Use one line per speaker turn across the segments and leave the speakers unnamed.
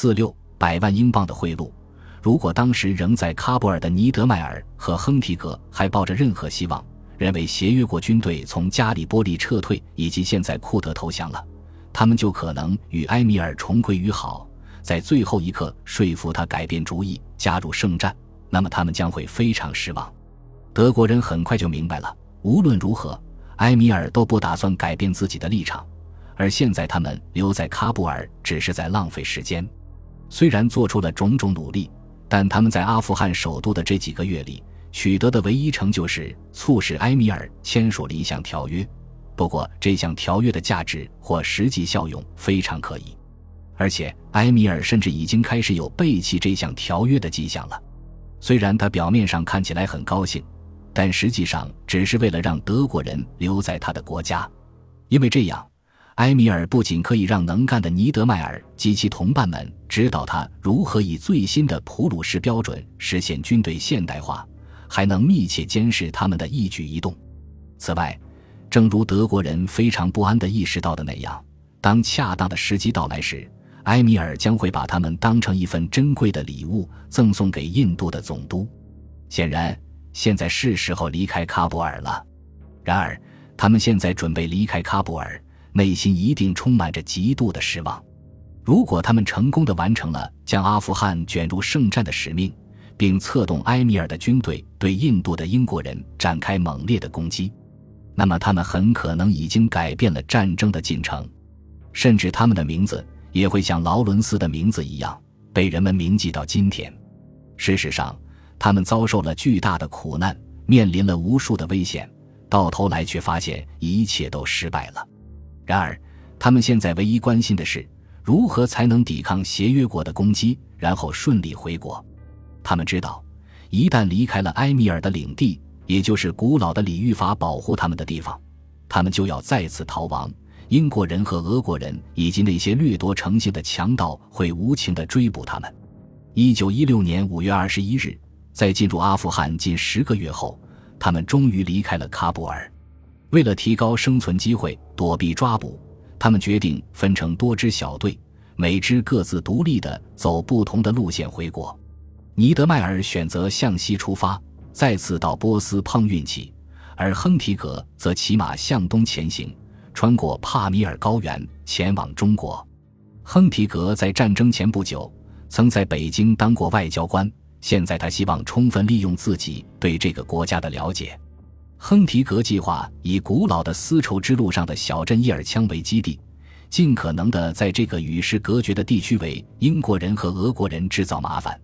四六百万英镑的贿赂。如果当时仍在喀布尔的尼德迈尔和亨提格还抱着任何希望，认为协约国军队从加里波利撤退以及现在库德投降了，他们就可能与埃米尔重归于好，在最后一刻说服他改变主意，加入圣战。那么他们将会非常失望。德国人很快就明白了，无论如何，埃米尔都不打算改变自己的立场，而现在他们留在喀布尔只是在浪费时间。虽然做出了种种努力，但他们在阿富汗首都的这几个月里取得的唯一成就是促使埃米尔签署了一项条约。不过，这项条约的价值或实际效用非常可疑，而且埃米尔甚至已经开始有背弃这项条约的迹象了。虽然他表面上看起来很高兴，但实际上只是为了让德国人留在他的国家，因为这样，埃米尔不仅可以让能干的尼德迈尔及其同伴们指导他如何以最新的普鲁士标准实现军队现代化，还能密切监视他们的一举一动。此外，正如德国人非常不安地意识到的那样，当恰当的时机到来时。埃米尔将会把他们当成一份珍贵的礼物赠送给印度的总督。显然，现在是时候离开喀布尔了。然而，他们现在准备离开喀布尔，内心一定充满着极度的失望。如果他们成功的完成了将阿富汗卷入圣战的使命，并策动埃米尔的军队对印度的英国人展开猛烈的攻击，那么他们很可能已经改变了战争的进程，甚至他们的名字。也会像劳伦斯的名字一样被人们铭记到今天。事实上，他们遭受了巨大的苦难，面临了无数的危险，到头来却发现一切都失败了。然而，他们现在唯一关心的是如何才能抵抗协约国的攻击，然后顺利回国。他们知道，一旦离开了埃米尔的领地，也就是古老的礼遇法保护他们的地方，他们就要再次逃亡。英国人和俄国人以及那些掠夺成性的强盗会无情地追捕他们。一九一六年五月二十一日，在进入阿富汗近十个月后，他们终于离开了喀布尔。为了提高生存机会，躲避抓捕，他们决定分成多支小队，每支各自独立地走不同的路线回国。尼德迈尔选择向西出发，再次到波斯碰运气，而亨提格则骑马向东前行。穿过帕米尔高原前往中国，亨提格在战争前不久曾在北京当过外交官。现在他希望充分利用自己对这个国家的了解。亨提格计划以古老的丝绸之路上的小镇伊尔羌为基地，尽可能的在这个与世隔绝的地区为英国人和俄国人制造麻烦。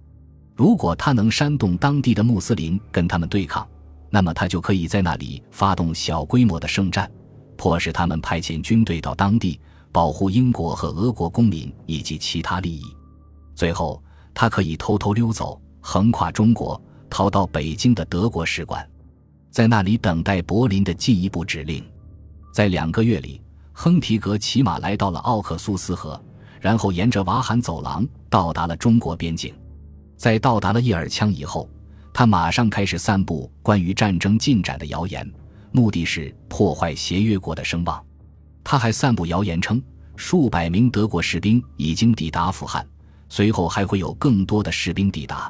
如果他能煽动当地的穆斯林跟他们对抗，那么他就可以在那里发动小规模的圣战。迫使他们派遣军队到当地保护英国和俄国公民以及其他利益。最后，他可以偷偷溜走，横跨中国，逃到北京的德国使馆，在那里等待柏林的进一步指令。在两个月里，亨提格骑马来到了奥克苏斯河，然后沿着瓦罕走廊到达了中国边境。在到达了叶尔羌以后，他马上开始散布关于战争进展的谣言。目的是破坏协约国的声望。他还散布谣言称，数百名德国士兵已经抵达阿富汗，随后还会有更多的士兵抵达。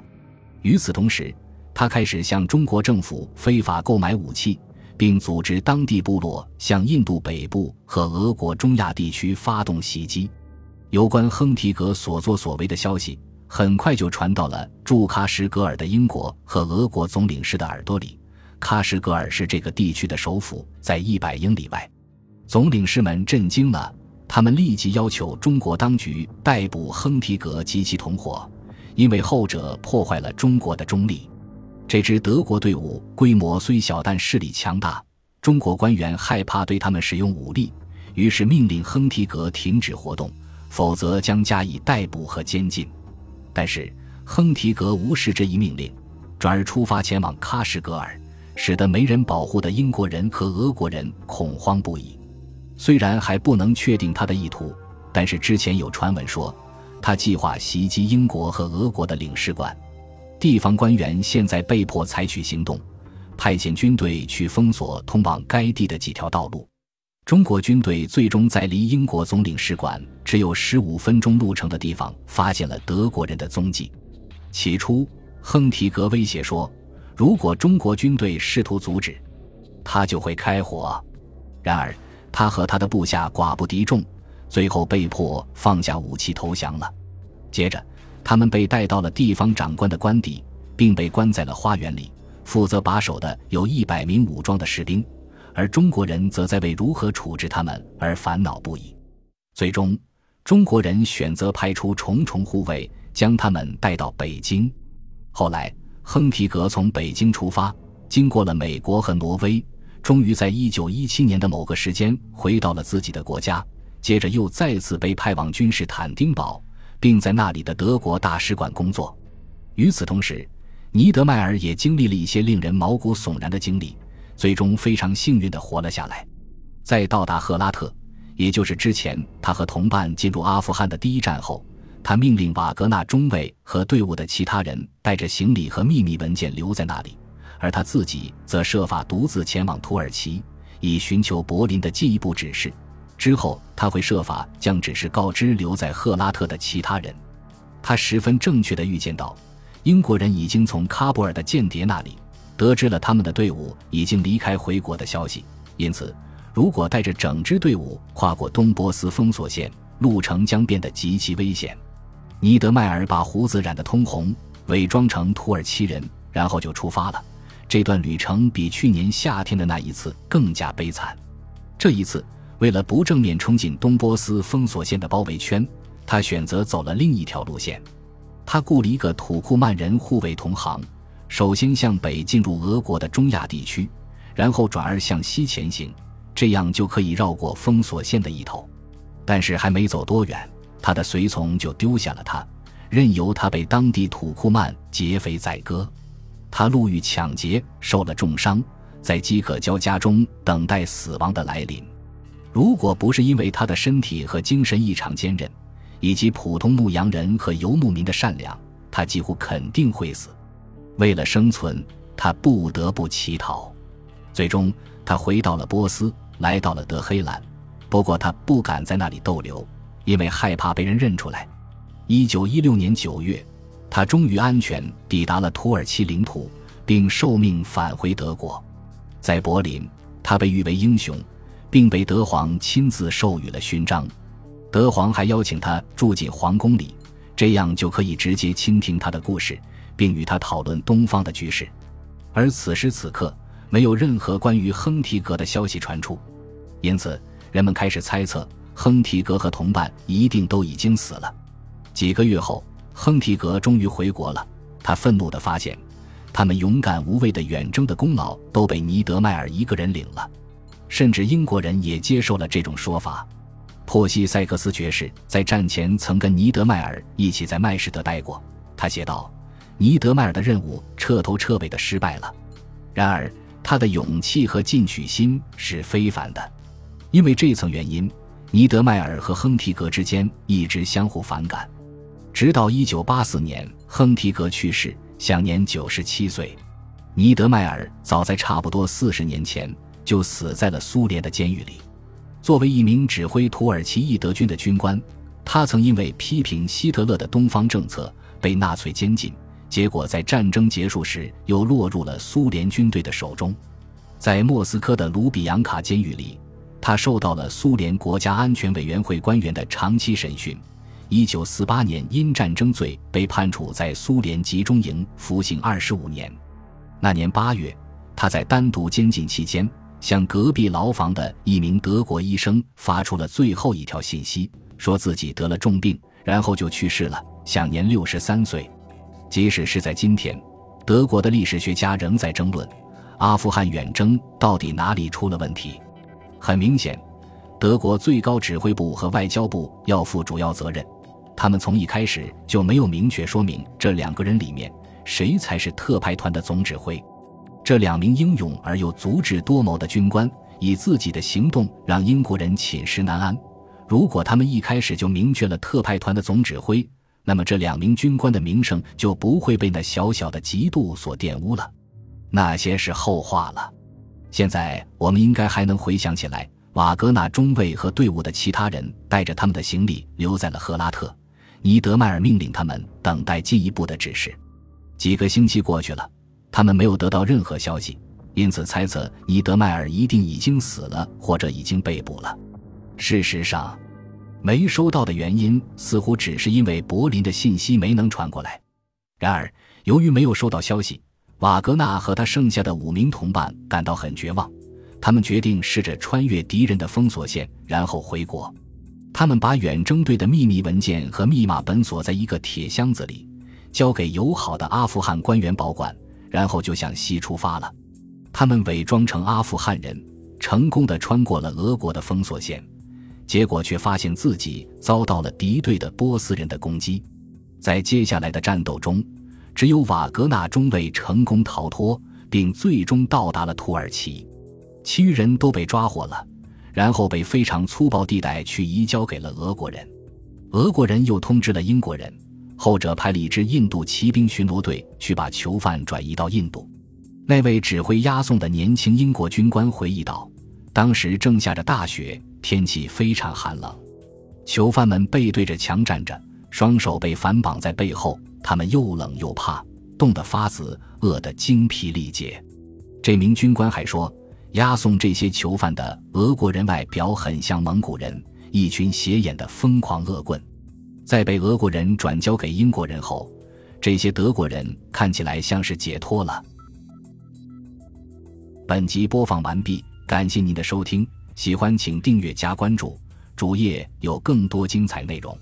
与此同时，他开始向中国政府非法购买武器，并组织当地部落向印度北部和俄国中亚地区发动袭击。有关亨提格所作所为的消息很快就传到了驻喀什格尔的英国和俄国总领事的耳朵里。喀什格尔是这个地区的首府，在一百英里外。总领事们震惊了，他们立即要求中国当局逮捕亨提格及其同伙，因为后者破坏了中国的中立。这支德国队伍规模虽小，但势力强大。中国官员害怕对他们使用武力，于是命令亨提格停止活动，否则将加以逮捕和监禁。但是亨提格无视这一命令，转而出发前往喀什格尔。使得没人保护的英国人和俄国人恐慌不已。虽然还不能确定他的意图，但是之前有传闻说他计划袭击英国和俄国的领事馆。地方官员现在被迫采取行动，派遣军队去封锁通往该地的几条道路。中国军队最终在离英国总领事馆只有十五分钟路程的地方发现了德国人的踪迹。起初，亨提格威胁说，如果中国军队试图阻止，他就会开火。然而，他和他的部下寡不敌众，最后被迫放下武器投降了。接着，他们被带到了地方长官的官邸，并被关在了花园里。负责把守的有一百名武装的士兵。而中国人则在为如何处置他们而烦恼不已。最终，中国人选择派出重重护卫，将他们带到北京。后来，亨提格从北京出发，经过了美国和挪威，终于在一九一七年的某个时间回到了自己的国家。接着，又再次被派往君士坦丁堡，并在那里的德国大使馆工作。与此同时，尼德迈尔也经历了一些令人毛骨悚然的经历。最终非常幸运地活了下来，在到达赫拉特，也就是之前他和同伴进入阿富汗的第一站后，他命令瓦格纳中尉和队伍的其他人带着行李和秘密文件留在那里，而他自己则设法独自前往土耳其，以寻求柏林的进一步指示。之后他会设法将指示告知留在赫拉特的其他人。他十分正确地预见到，英国人已经从喀布尔的间谍那里。得知了他们的队伍已经离开回国的消息，因此，如果带着整支队伍跨过东波斯封锁线，路程将变得极其危险。尼德迈尔把胡子染得通红，伪装成土耳其人，然后就出发了。这段旅程比去年夏天的那一次更加悲惨。这一次，为了不正面冲进东波斯封锁线的包围圈，他选择走了另一条路线。他雇了一个土库曼人护卫同行。首先向北进入俄国的中亚地区，然后转而向西前行，这样就可以绕过封锁线的一头。但是还没走多远，他的随从就丢下了他，任由他被当地土库曼劫匪宰割。他路遇抢劫，受了重伤，在饥渴交加中等待死亡的来临。如果不是因为他的身体和精神异常坚韧，以及普通牧羊人和游牧民的善良，他几乎肯定会死。为了生存，他不得不乞讨。最终，他回到了波斯，来到了德黑兰。不过，他不敢在那里逗留，因为害怕被人认出来。一九一六年九月，他终于安全抵达了土耳其领土，并受命返回德国。在柏林，他被誉为英雄，并被德皇亲自授予了勋章。德皇还邀请他住进皇宫里，这样就可以直接倾听他的故事。并与他讨论东方的局势，而此时此刻没有任何关于亨提格的消息传出，因此人们开始猜测亨提格和同伴一定都已经死了。几个月后，亨提格终于回国了。他愤怒地发现，他们勇敢无畏的远征的功劳都被尼德迈尔一个人领了，甚至英国人也接受了这种说法。珀西塞克斯爵士在战前曾跟尼德迈尔一起在麦士德待过，他写道。尼德迈尔的任务彻头彻尾的失败了，然而他的勇气和进取心是非凡的。因为这层原因，尼德迈尔和亨提格之间一直相互反感，直到1984年亨提格去世，享年97岁。尼德迈尔早在差不多四十年前就死在了苏联的监狱里。作为一名指挥土耳其义德军的军官，他曾因为批评希特勒的东方政策被纳粹监禁。结果在战争结束时又落入了苏联军队的手中，在莫斯科的卢比扬卡监狱里，他受到了苏联国家安全委员会官员的长期审讯。一九四八年因战争罪被判处在苏联集中营服刑二十五年。那年八月，他在单独监禁期间，向隔壁牢房的一名德国医生发出了最后一条信息，说自己得了重病，然后就去世了，享年六十三岁。即使是在今天，德国的历史学家仍在争论阿富汗远征到底哪里出了问题。很明显，德国最高指挥部和外交部要负主要责任。他们从一开始就没有明确说明这两个人里面谁才是特派团的总指挥。这两名英勇而又足智多谋的军官，以自己的行动让英国人寝食难安。如果他们一开始就明确了特派团的总指挥，那么这两名军官的名声就不会被那小小的嫉妒所玷污了，那些是后话了。现在我们应该还能回想起来，瓦格纳中尉和队伍的其他人带着他们的行李留在了赫拉特。尼德迈尔命令他们等待进一步的指示。几个星期过去了，他们没有得到任何消息，因此猜测尼德迈尔一定已经死了，或者已经被捕了。事实上，没收到的原因似乎只是因为柏林的信息没能传过来。然而，由于没有收到消息，瓦格纳和他剩下的五名同伴感到很绝望。他们决定试着穿越敌人的封锁线，然后回国。他们把远征队的秘密文件和密码本锁在一个铁箱子里，交给友好的阿富汗官员保管，然后就向西出发了。他们伪装成阿富汗人，成功的穿过了俄国的封锁线，结果却发现自己遭到了敌对的波斯人的攻击。在接下来的战斗中，只有瓦格纳中尉成功逃脱，并最终到达了土耳其，其余人都被抓获了。然后被非常粗暴地带去移交给了俄国人，俄国人又通知了英国人，后者派了一支印度骑兵巡逻队去把囚犯转移到印度。那位指挥押送的年轻英国军官回忆道：“当时正下着大雪，天气非常寒冷，囚犯们背对着墙站着，双手被反绑在背后，他们又冷又怕，冻得发紫，饿得精疲力竭。”这名军官还说。押送这些囚犯的俄国人外表很像蒙古人，一群斜眼的疯狂恶棍。在被俄国人转交给英国人后，这些德国人看起来像是解脱了。本集播放完毕，感谢您的收听，喜欢请订阅加关注，主页有更多精彩内容。